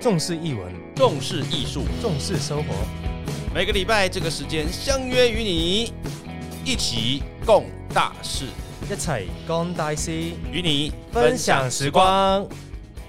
重视译文，重视艺术，重视生活。每个礼拜这个时间相约与你一起共大事，一起共大事，与你分享时。光。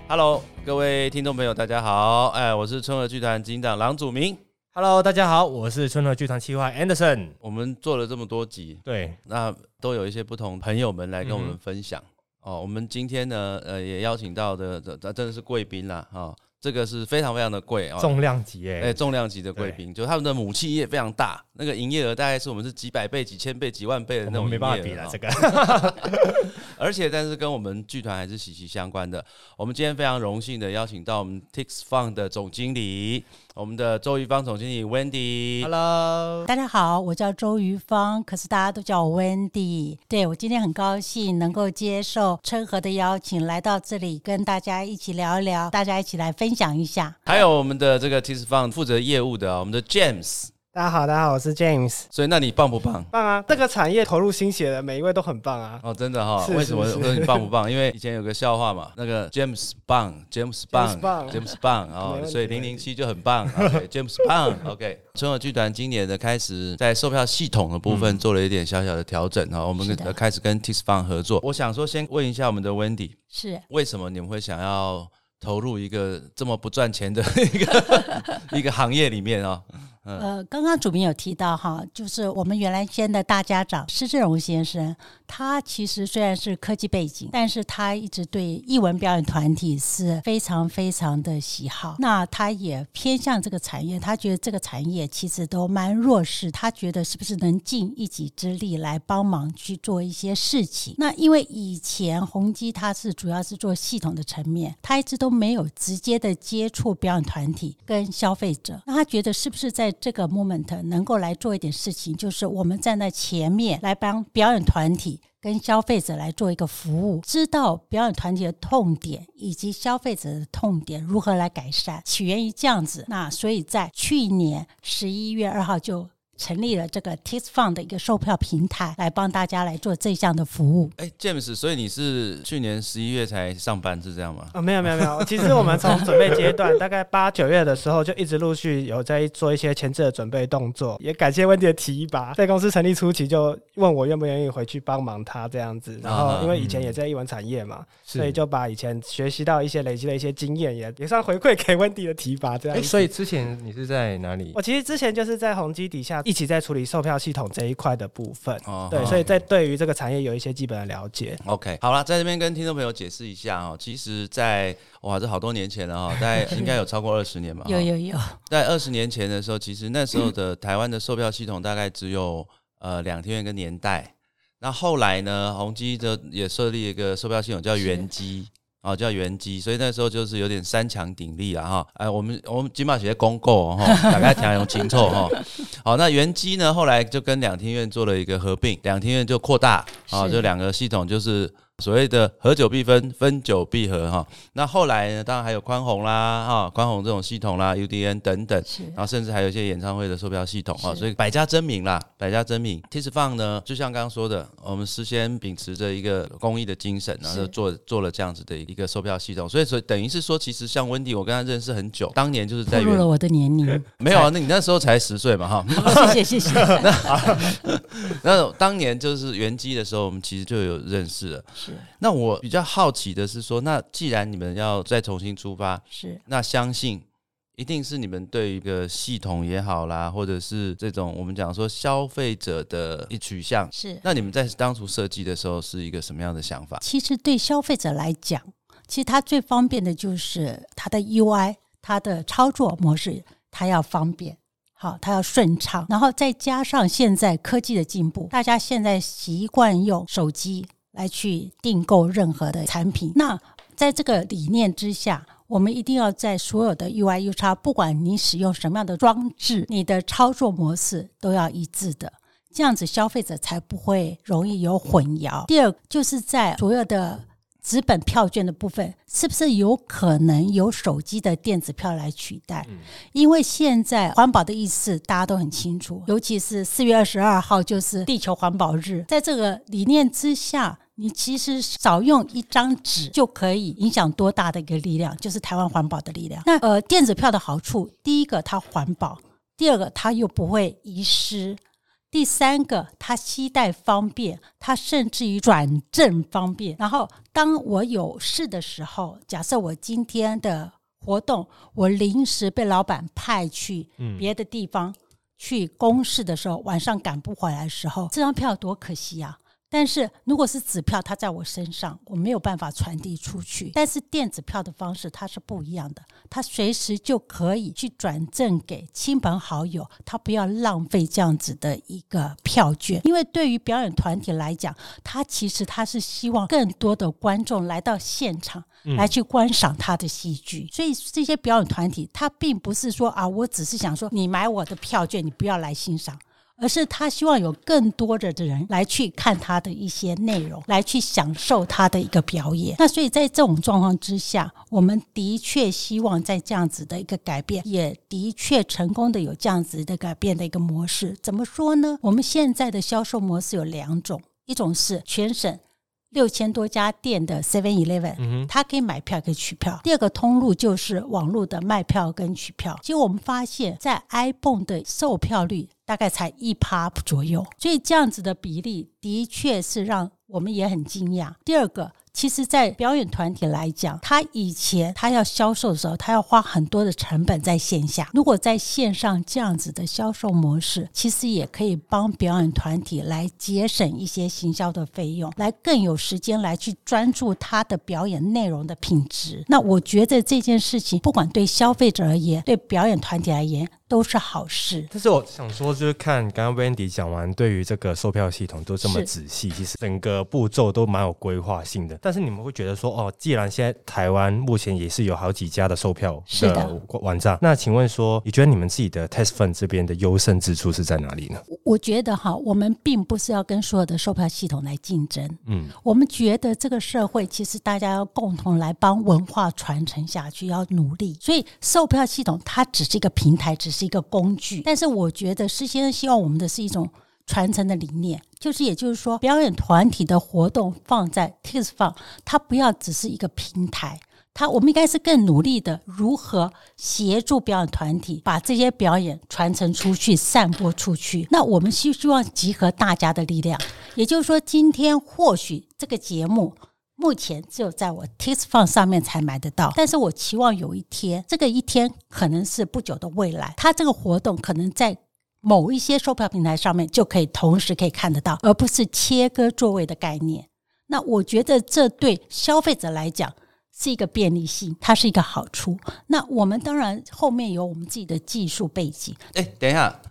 Hello，各位听众朋友，大家好，哎，我是春和剧团警长郎祖明。Hello，大家好，我是春和剧团企划 Anderson。我们做了这么多集，对，那都有一些不同朋友们来跟我们嗯分享、哦。我们今天呢，呃，也邀请到的，这这真的是贵宾啦，哈、哦，这个是非常非常的贵哦，重量级哎、欸、重量级的贵宾，就他们的母企业非常大，那个营业额大概是我们是几百倍、几千倍、几万倍的那种们没办法比了这个。而且但是跟我们剧团还是息息相关的。我们今天非常荣幸的邀请到我们 Tix Fund 的总经理，我们的周瑜芳总经理 Wendy。Hello，大家好，我叫周瑜芳，可是大家都叫我 Wendy。对我今天很高兴能够接受春和的邀请，来到这里跟大家一起聊一聊，大家一起来分享一下。还有我们的这个 Tix Fund 负责业务的哦、我们的 James。大家好，大家好，我是 James。所以那你棒不棒？棒啊！这个产业投入心血的每一位都很棒啊。哦，真的哈、是为什么我说你棒不棒？因为以前有个笑话嘛，那个 James 棒，James 棒 James 棒，James 棒没哦所以零零七就很棒，OK，James 棒，OK。春和剧团今年的开始在售票系统的部分做了一点小小的调整哈，我们开始跟 Tix Fund 合作。我想说，先问一下我们的 Wendy，是为什么你们会想要投入一个这么不赚钱的 一个一个行业里面啊、呃，刚刚主编有提到哈，就是我们原来先的大家长施志荣先生，他其实虽然是科技背景，但是他一直对艺文表演团体是非常非常的喜好。那他也偏向这个产业，他觉得这个产业其实都蛮弱势，他觉得是不是能尽一己之力来帮忙去做一些事情？那因为以前宏基他是主要是做系统的层面，他一直都没有直接的接触表演团体跟消费者，那他觉得是不是在这个 moment 能够来做一点事情，就是我们站在前面来帮表演团体。跟消费者来做一个服务，知道表演团体的痛点以及消费者的痛点如何来改善，起源于这样子。那所以在去年十一月二号就成立了这个 Tis Fund 的一个售票平台，来帮大家来做这项的服务。哎，James，所以你是去年十一月才上班是这样吗？哦，没有没有没有，其实我们从准备阶段，大概八九月的时候就一直陆续有在做一些前置的准备动作，也感谢温迪的提拔，在公司成立初期就问我愿不愿意回去帮忙他这样子，然啊后因为以前也在艺文产业嘛，所以。就把以前学习到一些累积的一些经验，也也算回馈给温迪的提拔这样哎、子。所以之前你是在哪里我？其实之前就是在宏基底下一起在处理售票系统这一块的部分，对，哦对所以在对于这个产业有一些基本的了解。OK，好了，在这边跟听众朋友解释一下哦，其实在，哇，这好多年前了哈，大概应该有超过二十年吧。有有有，在二十年前的时候，其实那时候的台湾的售票系统大概只有呃两天元一个年代。那后来呢，宏基的也设立一个售票系统叫元基。哦，叫元基，所以那时候就是有点三强鼎立啊哈，哎，我们我们金马学公购哈，大概听用清楚哈。好，那元基呢，后来就跟两厅院做了一个合并，两厅院就扩大啊，就两个系统就是所谓的合久必分，分久必合哈。那后来呢，当然还有宽宏啦哈，宽宏这种系统啦，UDN 等等，然后甚至还有一些演唱会的售票系统啊，所以百家争鸣啦，百家争鸣。t i s f u n 呢，就像刚刚说的，我们事先秉持着一个公益的精神，然后就做做了这样子的一个售票系统。所以，所以等于是说，其实像温迪，我跟他认识很久，当年就是在原暴露了我的年龄。没有啊，那你那时候才十岁嘛哈。哦谢谢谢谢，那那当年就是原基的时候，我们其实就有认识了。是那我比较好奇的是说，那既然你们要再重新出发，是那相信一定是你们对一个系统也好啦，或者是这种我们讲说消费者的一取向，是。那你们在当初设计的时候是一个什么样的想法？其实对消费者来讲，其实它最方便的就是它的 UI，它的操作模式，它要方便。好，它要顺畅，然后再加上现在科技的进步，大家现在习惯用手机来去订购任何的产品。那在这个理念之下，我们一定要在所有的 UI、U 叉，不管你使用什么样的装置，你的操作模式都要一致的。这样子消费者才不会容易有混淆。第二，就是在所有的纸本票券的部分，是不是有可能由手机的电子票来取代？因为现在环保的意识大家都很清楚，尤其是四月二十二号就是地球环保日，在这个理念之下。你其实少用一张纸就可以影响多大的一个力量，就是台湾环保的力量。那呃，电子票的好处，第一个它环保，第二个它又不会遗失，第三个它携带方便，它甚至于转正方便。然后当我有事的时候，假设我今天的活动我临时被老板派去别的地方去公事的时候，晚上赶不回来的时候，这张票多可惜啊！但是如果是纸票，它在我身上，我没有办法传递出去。但是电子票的方式它是不一样的，它随时就可以去转赠给亲朋好友，他不要浪费这样子的一个票券。因为对于表演团体来讲，他其实他是希望更多的观众来到现场来去观赏他的戏剧。所以这些表演团体，他并不是说啊，我只是想说你买我的票券，你不要来欣赏。而是他希望有更多的的人来去看他的一些内容，来去享受他的一个表演。那所以在这种状况之下，我们的确希望在这样子的一个改变，也的确成功的有这样子的改变的一个模式。怎么说呢？我们现在的销售模式有两种，一种是全省。六千多家店的 Seven Eleven，它可以买票可以取票。第二个通路就是网络的卖票跟取票。其实我们发现，在 iPhone 的售票率大概才一趴左右，所以这样子的比例的确是让我们也很惊讶。第二个。其实，在表演团体来讲，他以前他要销售的时候，他要花很多的成本在线下。如果在线上这样子的销售模式，其实也可以帮表演团体来节省一些行销的费用，来更有时间来去专注他的表演内容的品质。那我觉得这件事情，不管对消费者而言，对表演团体而言。都是好事，但是我想说，就是看刚刚 Wendy 讲完，对于这个售票系统都这么仔细，其实整个步骤都蛮有规划性的。但是你们会觉得说，哦，既然现在台湾目前也是有好几家的售票的网站，那请问说，你觉得你们自己的 Test Fund 这边的优胜之处是在哪里呢？我觉得哈，我们并不是要跟所有的售票系统来竞争，嗯，我们觉得这个社会其实大家要共同来帮文化传承下去，要努力。所以售票系统它只是一个平台，只是。是一个工具，但是我觉得施先生希望我们的是一种传承的理念，就是也就是说，表演团体的活动放在 Tix 放，它不要只是一个平台，它我们应该是更努力的如何协助表演团体把这些表演传承出去、散播出去。那我们希希望集合大家的力量，也就是说，今天或许这个节目。目前只有在我 t i s f u n 上面才买得到，但是我期望有一天，这个一天可能是不久的未来，它这个活动可能在某一些售票平台上面就可以同时可以看得到，而不是切割座位的概念。那我觉得这对消费者来讲是一个便利性，它是一个好处。那我们当然后面有我们自己的技术背景。哎，等一下，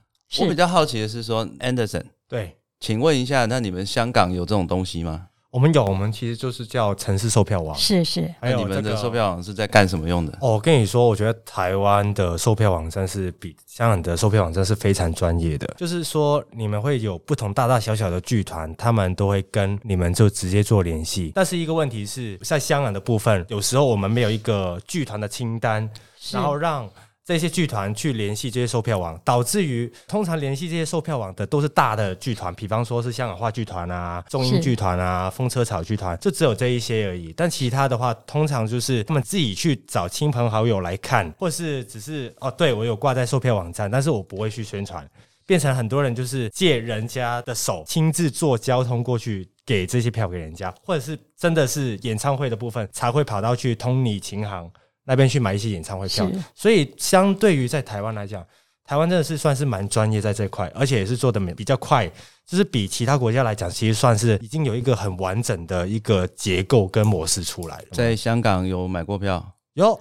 我比较好奇的是说，Anderson，对，请问一下，那你们香港有这种东西吗？我们有，我们其实就是叫城市售票网。是是，还有你们的售票网是在干什么用的？哦，我跟你说，我觉得台湾的售票网站是比香港的售票网站是非常专业的。就是说，你们会有不同大大小小的剧团，他们都会跟你们就直接做联系。但是一个问题是在香港的部分，有时候我们没有一个剧团的清单，然后让。这些剧团去联系这些售票网，导致于通常联系这些售票网的都是大的剧团，比方说是香港话剧团啊、中英剧团啊、风车草剧团，就只有这一些而已。但其他的话，通常就是他们自己去找亲朋好友来看，或是只是哦，对我有挂在售票网站，但是我不会去宣传，变成很多人就是借人家的手亲自坐交通过去给这些票给人家，或者是真的是演唱会的部分才会跑到去通你琴行。那边去买一些演唱会票，所以相对于在台湾来讲，台湾真的是算是蛮专业在这块，而且也是做的比较快，就是比其他国家来讲，其实算是已经有一个很完整的一个结构跟模式出来了。在香港有买过票？有，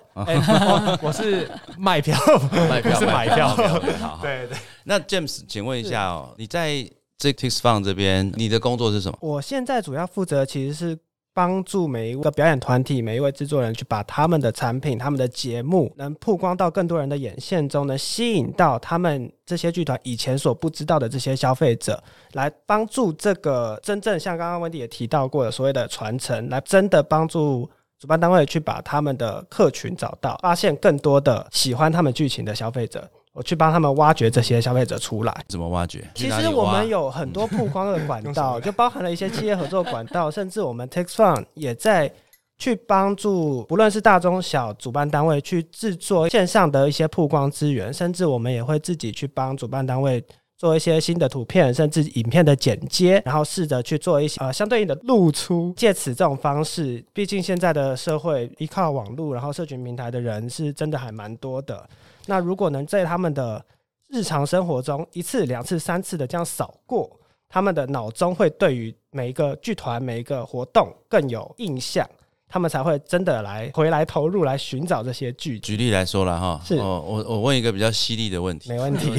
我是卖票，卖票 是买票。对对。那 James，请问一下哦，你在 Tix Fund 这边，你的工作是什么？我现在主要负责其实是。帮助每一个表演团体、每一位制作人去把他们的产品、他们的节目能曝光到更多人的眼线中，能吸引到他们这些剧团以前所不知道的这些消费者，来帮助这个真正像刚刚温迪也提到过的所谓的传承，来真的帮助主办单位去把他们的客群找到，发现更多的喜欢他们剧情的消费者。我去帮他们挖掘这些消费者出来。怎么挖掘？其实我们有很多曝光的管道，就包含了一些企业合作管道，甚至我们 Tex Fund 也在去帮助不论是大中小主办单位去制作线上的一些曝光资源，甚至我们也会自己去帮主办单位。做一些新的图片，甚至影片的剪接，然后试着去做一些呃相对应的露出，借此这种方式，毕竟现在的社会依靠网络，然后社群平台的人是真的还蛮多的。那如果能在他们的日常生活中一次、两次、三次的这样扫过，他们的脑中会对于每一个剧团、每一个活动更有印象，他们才会真的来回来投入来寻找这些剧。举例来说了哈，是哦，我我问一个比较犀利的问题，没问题。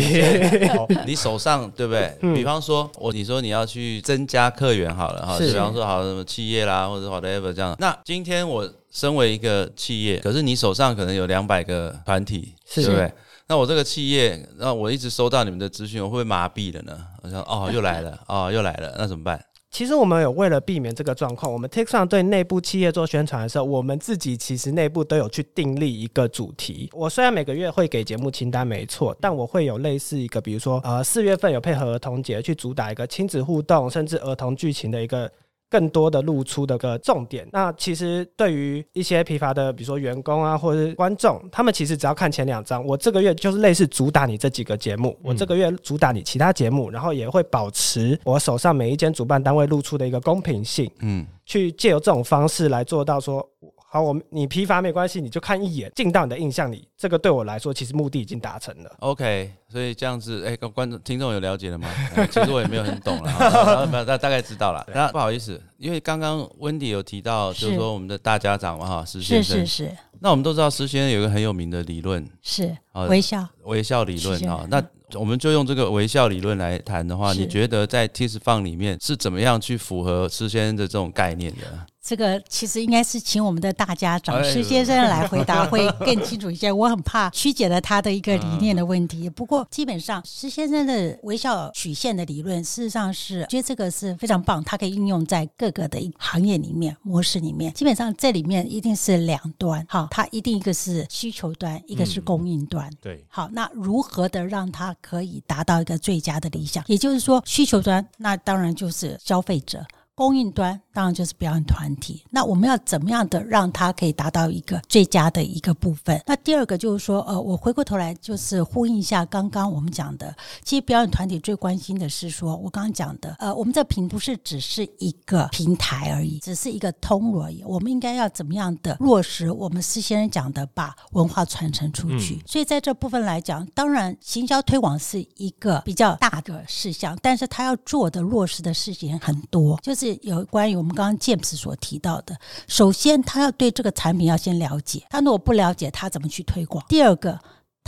你手上对不对？嗯比方说，我你说你要去增加客源好了哈，比方说好什么企业啦，或者 whatever 这样。那今天我身为一个企业，可是你手上可能有两百个团体，是对不对？那我这个企业，那我一直收到你们的资讯，我会不会麻痹了呢？我想哦，又来了，哦，又来了，那怎么办？其实我们有为了避免这个状况，我们 Take 上对内部企业做宣传的时候，我们自己其实内部都有去订立一个主题。我虽然每个月会给节目清单没错，但我会有类似一个，比如说呃四月份有配合儿童节去主打一个亲子互动，甚至儿童剧情的一个。更多的露出的一个重点，那其实对于一些疲乏的，比如说员工啊，或者是观众，他们其实只要看前两章，我这个月就是类似主打你这几个节目，我这个月主打你其他节目，然后也会保持我手上每一间主办单位露出的一个公平性，嗯，去借由这种方式来做到说，好，我们你疲乏没关系，你就看一眼，进到你的印象里，这个对我来说，其实目的已经达成了。OK，所以这样子，哎、观众、听众有了解了吗？哎其实我也没有很懂了，哈然后大大概知道了。那不好意思，因为刚刚温迪有提到，就是是说我们的大家长嘛，哈，施先生。是是是那我们都知道施先生有一个很有名的理论，是好微笑。微笑理论是哈。那我们就用这个微笑理论来谈的话，你觉得在 Tis 放里面是怎么样去符合施先生的这种概念的？这个其实应该是请我们的大家长哎施先生来回答会更清楚一些。我很怕曲解了他的一个理念的问题。不过基本上施先生的微笑曲线的理论，事实上是觉得这个是非常棒，它可以应用在各个的行业里面、模式里面。基本上这里面一定是两端，哈，它一定一个是需求端，一个是供应端。对，好，那如何的让它可以达到一个最佳的理想？也就是说，需求端那当然就是消费者，供应端当然就是表演团体。那我们要怎么样的让它可以达到一个最佳的一个部分？那第二个就是说，呃，我回过头来就是呼应一下刚刚我们讲的，其实表演团体最关心的是说，我刚刚讲的，呃，我们这平不是只是一个平台而已，只是一个通路而已。我们应该要怎么样的落实我们施先生讲的，把文化传承出去？所以在这部分来讲，当然行销推广是一个比较大的事项，但是他要做的落实的事情很多，就是有关于我们刚刚 James 所提到的，首先他要对这个产品要先了解，他如果不了解，他怎么去推广？第二个。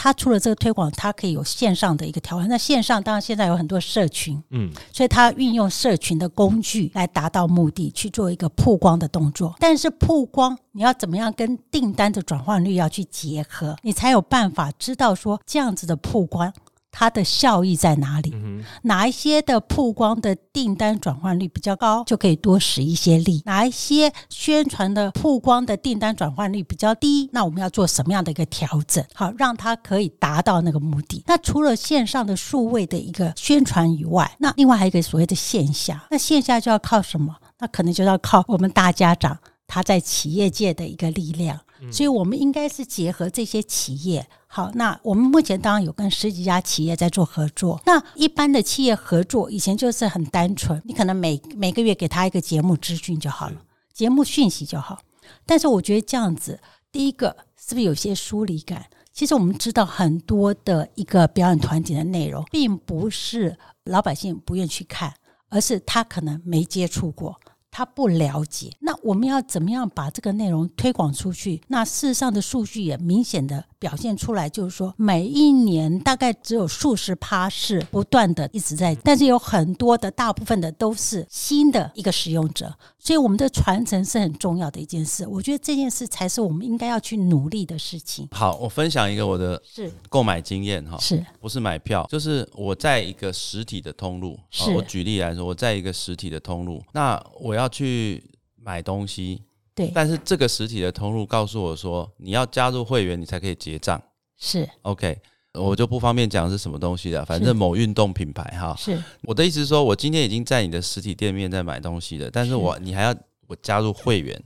他除了这个推广，他可以有线上的一个调换。那线上当然现在有很多社群，嗯，所以他运用社群的工具来达到目的，去做一个曝光的动作。但是曝光你要怎么样跟订单的转换率要去结合，你才有办法知道说这样子的曝光。它的效益在哪里？哪一些的曝光的订单转换率比较高，就可以多使一些力；哪一些宣传的曝光的订单转换率比较低，那我们要做什么样的一个调整？好，让它可以达到那个目的。那除了线上的数位的一个宣传以外，那另外还有一个所谓的线下，那线下就要靠什么？那可能就要靠我们大家长他在企业界的一个力量。所以，我们应该是结合这些企业。好，那我们目前当然有跟十几家企业在做合作。那一般的企业合作，以前就是很单纯，你可能每每个月给他一个节目资讯就好了，节目讯息就好。但是我觉得这样子，第一个是不是有些疏离感？其实我们知道很多的一个表演团体的内容，并不是老百姓不愿去看，而是他可能没接触过。他不了解，那我们要怎么样把这个内容推广出去？那事实上的数据也明显的表现出来，就是说每一年大概只有数十趴是不断的一直在，但是有很多的大部分的都是新的一个使用者，所以我们的传承是很重要的一件事。我觉得这件事才是我们应该要去努力的事情。好，我分享一个我的是购买经验哈，是不是买票，就是我在一个实体的通路。好我举例来说，我在一个实体的通路，那我要去买东西，对，但是这个实体的通路告诉我说，你要加入会员，你才可以结账。是 OK，我就不方便讲是什么东西了，反正某运动品牌哈。是我的意思是说，我今天已经在你的实体店面在买东西了，但是我你还要我加入会员，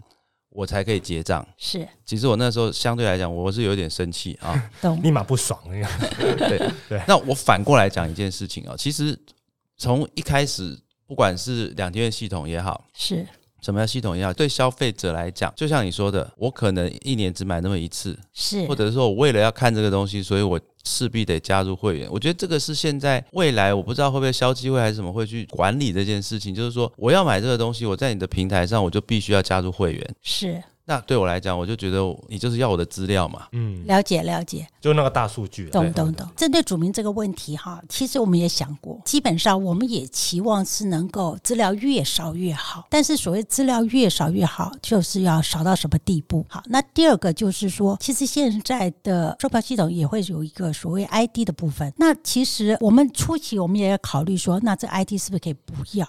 我才可以结账。是，其实我那时候相对来讲，我是有点生气啊。懂立马不爽。对 对那我反过来讲一件事情啊，其实从一开始，不管是两天的系统也好，是什么叫系统一样，对消费者来讲，就像你说的，我可能一年只买那么一次，是，或者是说我为了要看这个东西，所以我势必得加入会员。我觉得这个是现在未来我不知道会不会消机会还是什么会去管理这件事情，就是说我要买这个东西，我在你的平台上我就必须要加入会员。是那对我来讲，我就觉得你就是要我的资料嘛。嗯，了解了解。就那个大数据啊，懂懂懂。针对主名这个问题哈，其实我们也想过，基本上我们也期望是能够资料越少越好。但是所谓资料越少越好，就是要少到什么地步？好，那第二个就是说，其实现在的售票系统也会有一个所谓 ID 的部分。那其实我们初期我们也要考虑说，那这 ID 是不是可以不要？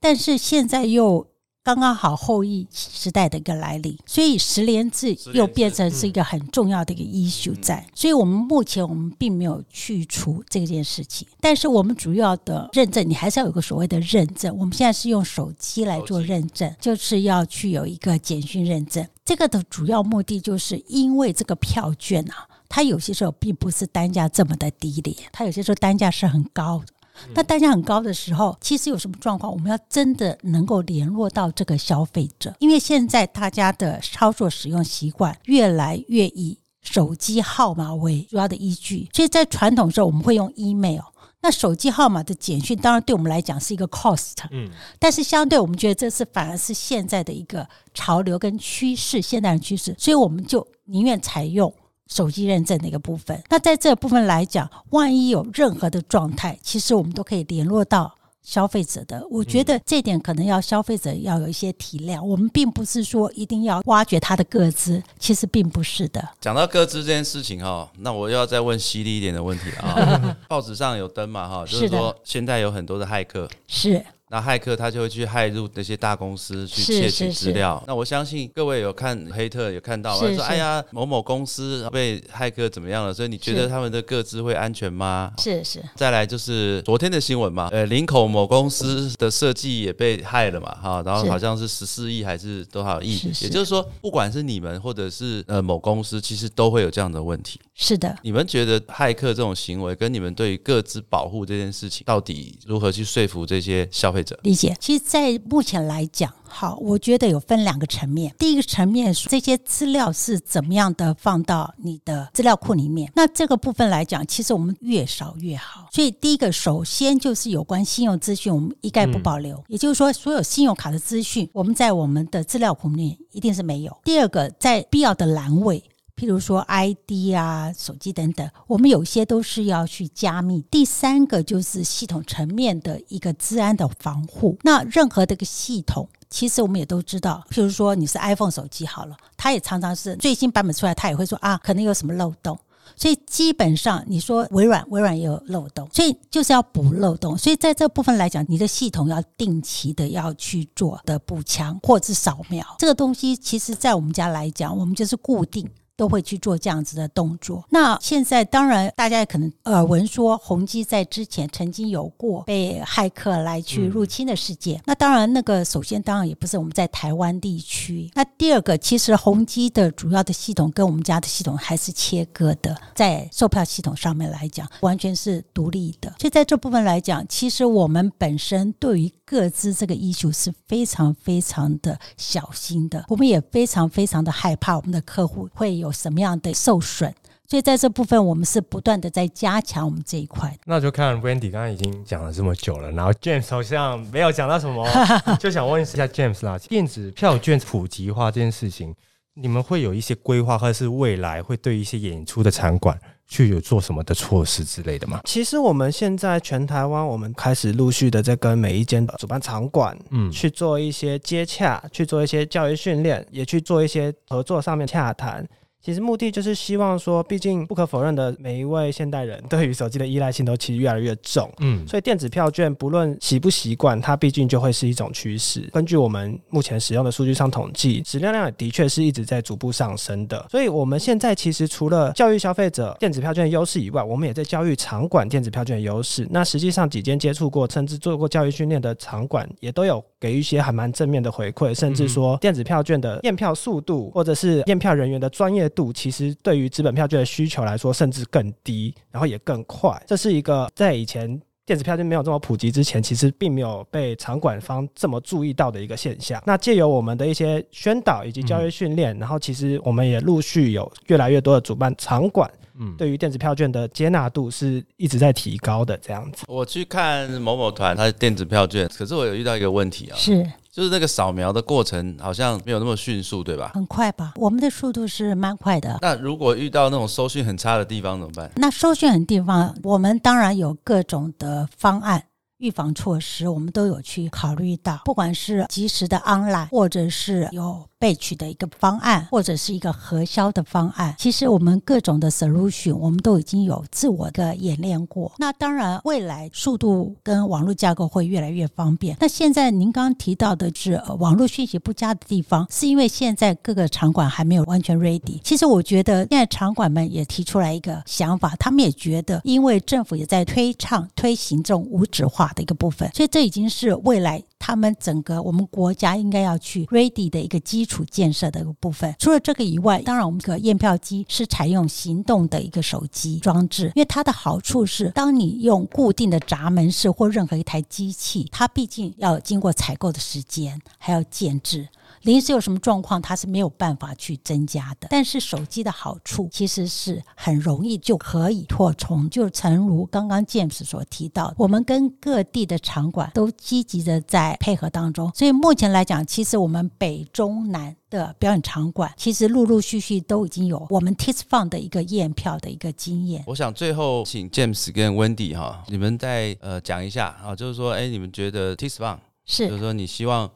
但是现在又刚刚好后羿时代的一个来临，所以十连制又变成是一个很重要的一个 issue 在。所以我们目前我们并没有去除这件事情，但是我们主要的认证，你还是要有个所谓的认证。我们现在是用手机来做认证，就是要去有一个简讯认证。这个的主要目的就是因为这个票券啊，它有些时候并不是单价这么的低廉，它有些时候单价是很高的。那单价很高的时候，其实有什么状况，我们要真的能够联络到这个消费者，因为现在大家的操作使用习惯越来越以手机号码为主要的依据，所以在传统时候我们会用 email。那手机号码的简讯，当然对我们来讲是一个 cost，嗯，但是相对我们觉得这是反而是现在的一个潮流跟趋势，现代的趋势，所以我们就宁愿采用手机认证的一个部分。那在这部分来讲，万一有任何的状态，其实我们都可以联络到。消费者的，我觉得这点可能要消费者要有一些体谅。我们并不是说一定要挖掘他的个资，其实并不是的。讲到个资这件事情哈，那我又要再问犀利一点的问题了啊。报纸上有登嘛哈，就是说现在有很多的骇客，是那骇客他就会去骇入那些大公司去窃取资料。那我相信各位有看黑特有看到，说哎呀某某公司被骇客怎么样了，所以你觉得他们的各自会安全吗？是是再来就是昨天的新闻嘛，呃，林口某公司的设计也被害了嘛，哈，然后好像是十四亿还是多少亿，也就是说，不管是你们或者是呃某公司，其实都会有这样的问题。是的，你们觉得骇客这种行为跟你们对于各自保护这件事情，到底如何去说服这些消费者？理解。其实，在目前来讲，好，我觉得有分两个层面。第一个层面是这些资料是怎么样的放到你的资料库里面。那这个部分来讲，其实我们越少越好。所以，第一个首先就是有关信用资讯，我们一概不保留。也就是说，所有信用卡的资讯，我们在我们的资料库里面一定是没有。第二个，在必要的栏位。譬如说 ID 啊、手机等等，我们有些都是要去加密。第三个就是系统层面的一个治安的防护。那任何的一个系统，其实我们也都知道，譬如说你是 iPhone 手机好了，它也常常是最新版本出来，它也会说啊，可能有什么漏洞。所以基本上，你说微软，微软也有漏洞，所以就是要补漏洞。所以在这部分来讲，你的系统要定期的要去做的补强或者是扫描。这个东西，其实在我们家来讲，我们就是固定。都会去做这样子的动作。那现在当然，大家也可能耳闻说，宏基在之前曾经有过被骇客来去入侵的事件。那当然，那个首先当然也不是我们在台湾地区。那第二个，其实宏基的主要的系统跟我们家的系统还是切割的，在售票系统上面来讲，完全是独立的。所以在这部分来讲，其实我们本身对于各自这个医术是非常非常的小心的，我们也非常非常的害怕我们的客户会有什么样的受损。所以在这部分，我们是不断的在加强我们这一块。那就看 Wendy 刚刚已经讲了这么久了，然后 James 好像没有讲到什么，就想问一下 James 啦，电子票券普及化这件事情，你们会有一些规划，或者是未来会对一些演出的场馆去有做什么的措施之类的吗？其实我们现在全台湾，我们开始陆续的在跟每一间主办场馆嗯，去做一些接洽，去做一些教育训练，也去做一些合作上面洽谈。其实目的就是希望说，毕竟不可否认的，每一位现代人对于手机的依赖性都其实越来越重。嗯，所以电子票券不论习不习惯，它毕竟就会是一种趋势。根据我们目前使用的数据上统计，使用量也的确是一直在逐步上升的。所以我们现在其实除了教育消费者电子票券的优势以外，我们也在教育场馆电子票券的优势。那实际上几间接触过甚至做过教育训练的场馆，也都有给予一些还蛮正面的回馈，甚至说电子票券的验票速度或者是验票人员的专业度，其实对于纸本票券的需求来说，甚至更低，然后也更快。这是一个在以前电子票券没有这么普及之前，其实并没有被场馆方这么注意到的一个现象。那借由我们的一些宣导以及教育训练，然后其实我们也陆续有越来越多的主办场馆，嗯对于电子票券的接纳度是一直在提高的。这样子，我去看某某团，它的电子票券，可是我有遇到一个问题啊，是就是那个扫描的过程好像没有那么迅速，对吧？很快吧？我们的速度是蛮快的。那如果遇到那种收讯很差的地方怎么办？那收讯很地方，我们当然有各种的方案。预防措施，我们都有去考虑到，不管是及时的 online，或者是有备取的一个方案，或者是一个核销的方案。其实我们各种的 solution，我们都已经有自我的演练过。那当然，未来速度跟网络架构会越来越方便。那现在您刚提到的是、呃、网络讯息不佳的地方，是因为现在各个场馆还没有完全 ready。其实我觉得现在场馆们也提出来一个想法，他们也觉得，因为政府也在推倡推行这种无纸化的一个部分，所以这已经是未来他们整个我们国家应该要去 ready 的一个基础建设的一个部分。除了这个以外，当然我们这个验票机是采用行动的一个手机装置，因为它的好处是，当你用固定的闸门式或任何一台机器，它毕竟要经过采购的时间，还要建制。临时有什么状况，它是没有办法去增加的。但是手机的好处其实是很容易就可以扩充，就诚如刚刚 James 所提到，我们跟各地的场馆都积极的在配合当中。所以目前来讲，其实我们北中南的表演场馆，其实陆陆续续都已经有我们 Test Fund 的一个验票的一个经验。我想最后请 James 跟 Wendy 哈，你们再呃讲一下啊，就是说，哎，你们觉得 t i s f u n 就是是说你希望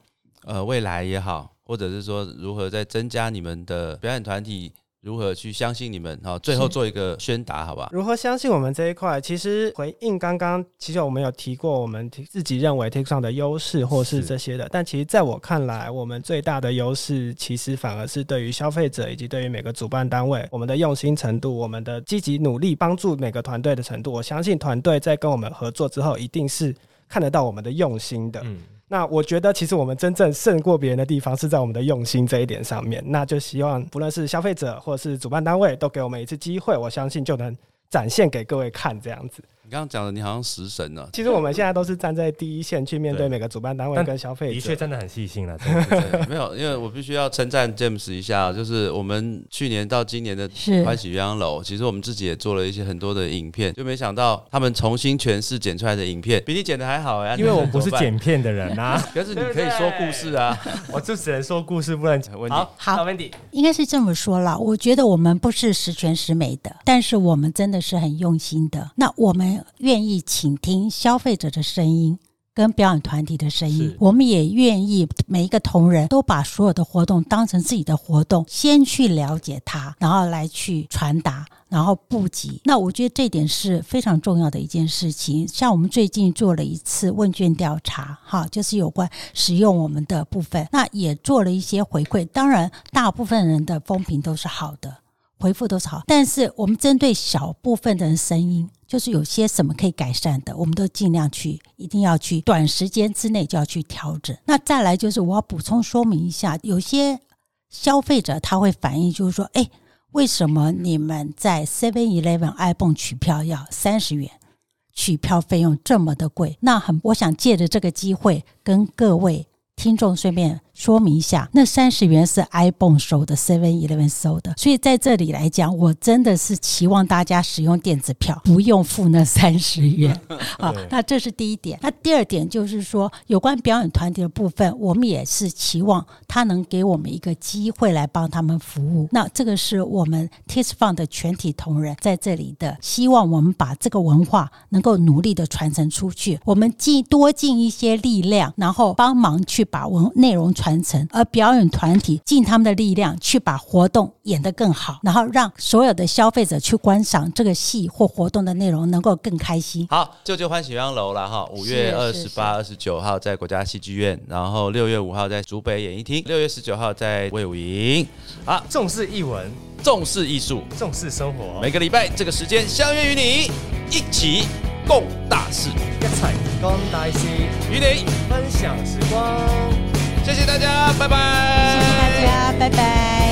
呃未来也好，或者是说如何在增加你们的表演团体，如何去相信你们好，最后做一个宣达，好吧？如何相信我们这一块？其实回应刚刚，其实我们有提过我们自己认为上的优势或是是这些的，但其实在我看来，我们最大的优势其实反而是对于消费者以及对于每个主办单位，我们的用心程度，我们的积极努力帮助每个团队的程度。我相信团队在跟我们合作之后，一定是看得到我们的用心的。嗯，那我觉得，其实我们真正胜过别人的地方是在我们的用心这一点上面。那就希望不论是消费者或是主办单位，都给我们一次机会，我相信就能展现给各位看这样子。你刚刚讲的，你好像食神呢、其实我们现在都是站在第一线去面对对每个主办单位跟消费者。的确真的很细心了。对没有，因为我必须要称赞 James 一下，就是我们去年到今年的欢喜鸳鸯楼，其实我们自己也做了一些很多的影片，就没想到他们重新诠释剪出来的影片，比你剪的还好哎、因为我不是剪片的人啊，可是你可以说故事啊。我就只能说故事，不能问题好，好那 Wendy，应该是这么说了，我觉得我们不是十全十美的，但是我们真的是很用心的。那我们愿意倾听消费者的声音。跟表演团体的声音，我们也愿意每一个同仁都把所有的活动当成自己的活动，先去了解它，然后来去传达，然后布局。那我觉得这点是非常重要的一件事情。像我们最近做了一次问卷调查，哈，就是有关使用我们的部分，那也做了一些回馈。当然，大部分人的风评都是好的，回复都是好，但是我们针对小部分的人声音，就是有些什么可以改善的，我们都尽量去，一定要去短时间之内就要去调整。那再来就是我要补充说明一下，有些消费者他会反映，就是说，哎，为什么你们在 Seven Eleven iPhone 取票要三十元？取票费用这么的贵，那很，我想借着这个机会跟各位听众顺便说明一下，那三十元是 iPhone 收的，Seven Eleven 收的，所以在这里来讲，我真的是期望大家使用电子票，不用付那三十元 啊。那这是第一点。那第二点就是说，有关表演团体的部分，我们也是期望他能给我们一个机会来帮他们服务。那这个是我们 Test Fund 的全体同仁在这里的希望，我们把这个文化能够努力的传承出去。我们尽多尽一些力量，然后帮忙去把文内容传。传承，而表演团体尽他们的力量去把活动演得更好，然后让所有的消费者去观赏这个戏或活动的内容能够更开心。好，舅舅欢喜洋楼了哈，五月二十八、二十九号在国家戏剧院，然后六月五号在竹北演艺厅，六月十九号在魏武营。好，重视艺文，重视艺术，重视生活，每个礼拜这个时间相约与你一起共大事，一齊講大事，与你分享時光。谢谢大家拜拜。谢谢大家拜拜。